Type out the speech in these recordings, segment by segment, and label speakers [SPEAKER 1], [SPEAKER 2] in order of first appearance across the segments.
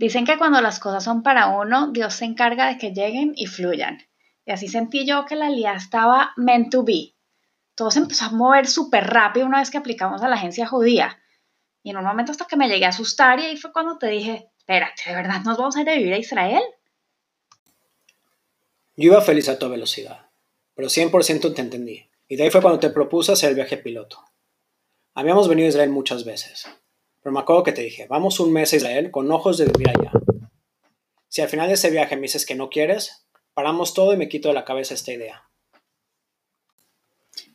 [SPEAKER 1] Dicen que cuando las cosas son para uno, Dios se encarga de que lleguen y fluyan. Y así sentí yo que la lía estaba meant to be. Todo se empezó a mover súper rápido una vez que aplicamos a la agencia judía. Y en un momento hasta que me llegué a asustar y ahí fue cuando te dije, espérate, ¿de verdad nos vamos a ir a vivir a Israel?
[SPEAKER 2] Yo iba feliz a toda velocidad, pero 100% te entendí. Y de ahí fue cuando te propuse hacer el viaje piloto. Habíamos venido a Israel muchas veces, pero me acuerdo que te dije, vamos un mes a Israel con ojos de vivir allá. Si al final de ese viaje me dices que no quieres, paramos todo y me quito de la cabeza esta idea.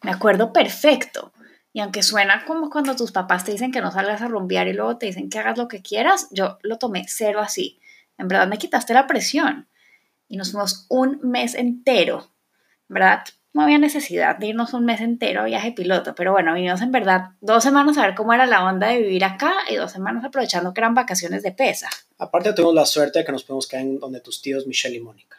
[SPEAKER 1] Me acuerdo perfecto. Y aunque suena como cuando tus papás te dicen que no salgas a rumbear y luego te dicen que hagas lo que quieras, yo lo tomé cero así. En verdad me quitaste la presión. Y nos fuimos un mes entero. En verdad, no había necesidad de irnos un mes entero a viaje piloto, pero bueno, vinimos en verdad dos semanas a ver cómo era la onda de vivir acá y dos semanas aprovechando que eran vacaciones de pesa.
[SPEAKER 2] Aparte tuvimos la suerte de que nos podemos quedar en donde tus tíos Michelle y Mónica.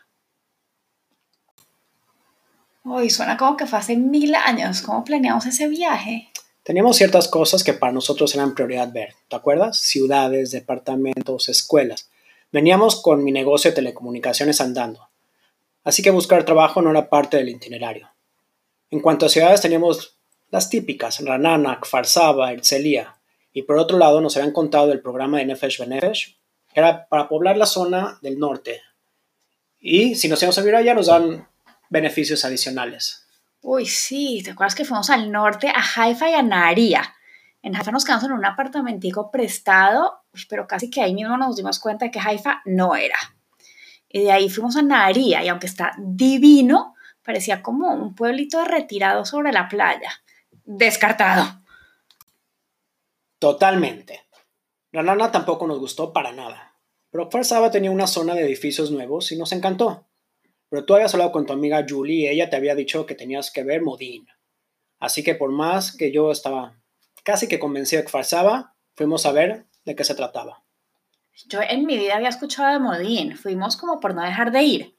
[SPEAKER 1] Uy, suena como que fue hace mil años. ¿Cómo planeamos ese viaje?
[SPEAKER 2] Teníamos ciertas cosas que para nosotros eran prioridad ver, ¿te acuerdas? Ciudades, departamentos, escuelas. Veníamos con mi negocio de telecomunicaciones andando así que buscar trabajo no era parte del itinerario. En cuanto a ciudades teníamos las típicas, Ranana, Farsaba, Erzelia, y por otro lado nos habían contado el programa de Nefesh Benefesh, que era para poblar la zona del norte. Y si nos íbamos a vivir allá nos dan beneficios adicionales.
[SPEAKER 1] Uy, sí, ¿te acuerdas que fuimos al norte, a Haifa y a Naharia? En Haifa nos quedamos en un apartamentico prestado, pero casi que ahí mismo nos dimos cuenta de que Haifa no era. Y de ahí fuimos a Naharía y aunque está divino, parecía como un pueblito retirado sobre la playa. Descartado.
[SPEAKER 2] Totalmente. La nana tampoco nos gustó para nada. Pero Farsaba tenía una zona de edificios nuevos y nos encantó. Pero tú habías hablado con tu amiga Julie y ella te había dicho que tenías que ver Modín. Así que por más que yo estaba casi que convencido de que Farsaba, fuimos a ver de qué se trataba.
[SPEAKER 1] Yo en mi vida había escuchado de Modín, fuimos como por no dejar de ir.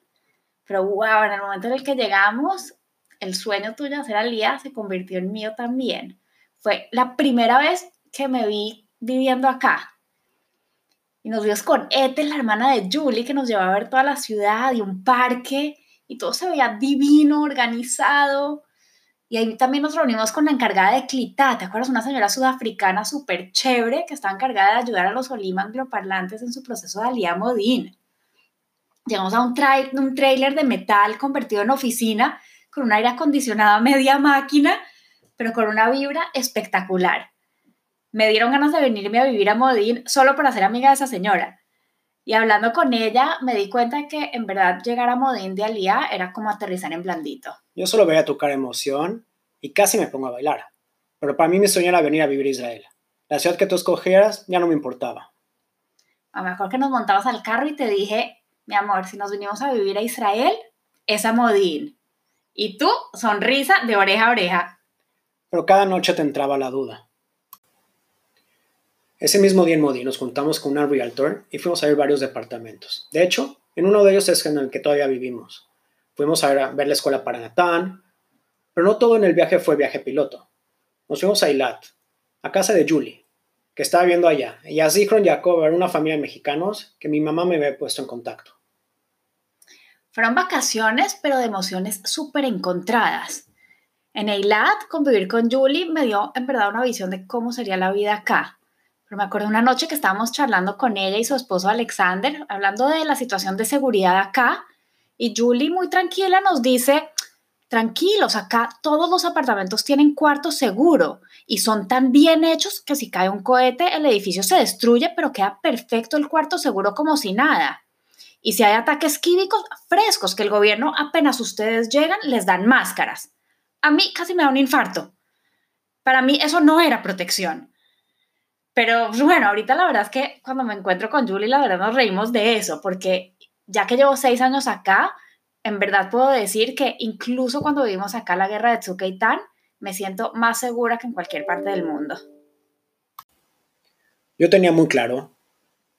[SPEAKER 1] Pero wow, en el momento en el que llegamos, el sueño tuyo de hacer Alía se convirtió en mío también. Fue la primera vez que me vi viviendo acá. Y nos vimos con Ethel, la hermana de Julie, que nos llevaba a ver toda la ciudad y un parque. Y todo se veía divino, organizado. Y ahí también nos reunimos con la encargada de Clitá, ¿te acuerdas? Una señora sudafricana súper chévere que estaba encargada de ayudar a los Olima angloparlantes en su proceso de Alía Modín. Llegamos a un, un trailer de metal convertido en oficina con un aire acondicionado a media máquina, pero con una vibra espectacular. Me dieron ganas de venirme a vivir a Modín solo para ser amiga de esa señora. Y hablando con ella, me di cuenta que en verdad llegar a Modín de Alía era como aterrizar en blandito.
[SPEAKER 2] Yo solo veía tu cara emoción y casi me pongo a bailar. Pero para mí mi sueño era venir a vivir a Israel. La ciudad que tú escogieras ya no me importaba.
[SPEAKER 1] A lo mejor que nos montabas al carro y te dije, mi amor, si nos vinimos a vivir a Israel, es a Modín. Y tú, sonrisa de oreja a oreja.
[SPEAKER 2] Pero cada noche te entraba la duda. Ese mismo día en Modi nos juntamos con una realtor y fuimos a ver varios departamentos. De hecho, en uno de ellos es en el que todavía vivimos. Fuimos a ver, la escuela para Natán, pero no todo en el viaje fue viaje piloto. Nos fuimos a Ilat, a casa de Julie, que estaba viviendo allá, y a Zichron Jacob, una familia de mexicanos que mi mamá me había puesto en contacto.
[SPEAKER 1] Fueron vacaciones, pero de emociones súper encontradas. En Eilat, convivir con Julie me dio en verdad una visión de cómo sería la vida acá pero me acuerdo una noche que estábamos charlando con ella y su esposo Alexander, hablando de la situación de seguridad acá, y Julie muy tranquila nos dice, tranquilos, acá todos los apartamentos tienen cuarto seguro y son tan bien hechos que si cae un cohete el edificio se destruye, pero queda perfecto el cuarto seguro como si nada. Y si hay ataques químicos frescos que el gobierno apenas ustedes llegan les dan máscaras. A mí casi me da un infarto. Para mí eso no era protección. Pero pues, bueno, ahorita la verdad es que cuando me encuentro con Julie, la verdad nos reímos de eso, porque ya que llevo seis años acá, en verdad puedo decir que incluso cuando vivimos acá la guerra de Tsukeitán, me siento más segura que en cualquier parte del mundo.
[SPEAKER 2] Yo tenía muy claro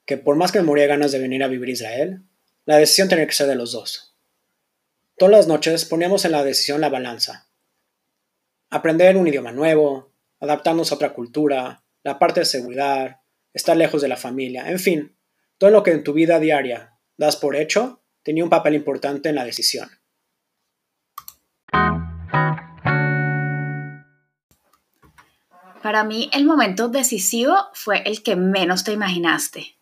[SPEAKER 2] que por más que me moría ganas de venir a vivir a Israel, la decisión tenía que ser de los dos. Todas las noches poníamos en la decisión la balanza. Aprender un idioma nuevo, adaptarnos a otra cultura, la parte de seguridad, estar lejos de la familia, en fin, todo lo que en tu vida diaria das por hecho tenía un papel importante en la decisión.
[SPEAKER 1] Para mí el momento decisivo fue el que menos te imaginaste.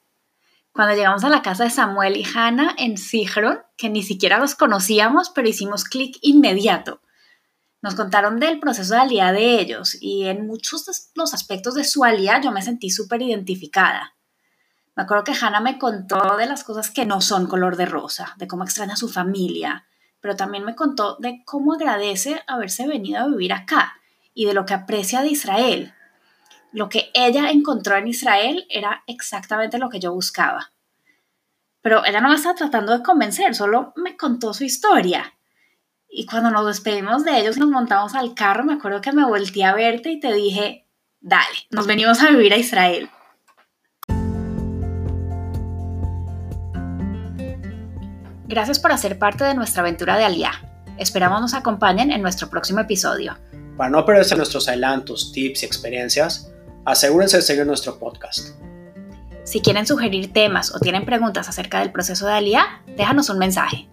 [SPEAKER 1] Cuando llegamos a la casa de Samuel y Hannah en Sigron, que ni siquiera los conocíamos, pero hicimos clic inmediato. Nos contaron del proceso de alía de ellos y en muchos de los aspectos de su alía yo me sentí súper identificada. Me acuerdo que Hannah me contó de las cosas que no son color de rosa, de cómo extraña a su familia, pero también me contó de cómo agradece haberse venido a vivir acá y de lo que aprecia de Israel. Lo que ella encontró en Israel era exactamente lo que yo buscaba. Pero ella no me estaba tratando de convencer, solo me contó su historia. Y cuando nos despedimos de ellos, nos montamos al carro, me acuerdo que me volteé a verte y te dije, dale, nos venimos a vivir a Israel. Gracias por hacer parte de nuestra aventura de Aliá. Esperamos nos acompañen en nuestro próximo episodio.
[SPEAKER 2] Para no perderse nuestros adelantos, tips y experiencias, asegúrense de seguir nuestro podcast.
[SPEAKER 1] Si quieren sugerir temas o tienen preguntas acerca del proceso de Alía, déjanos un mensaje.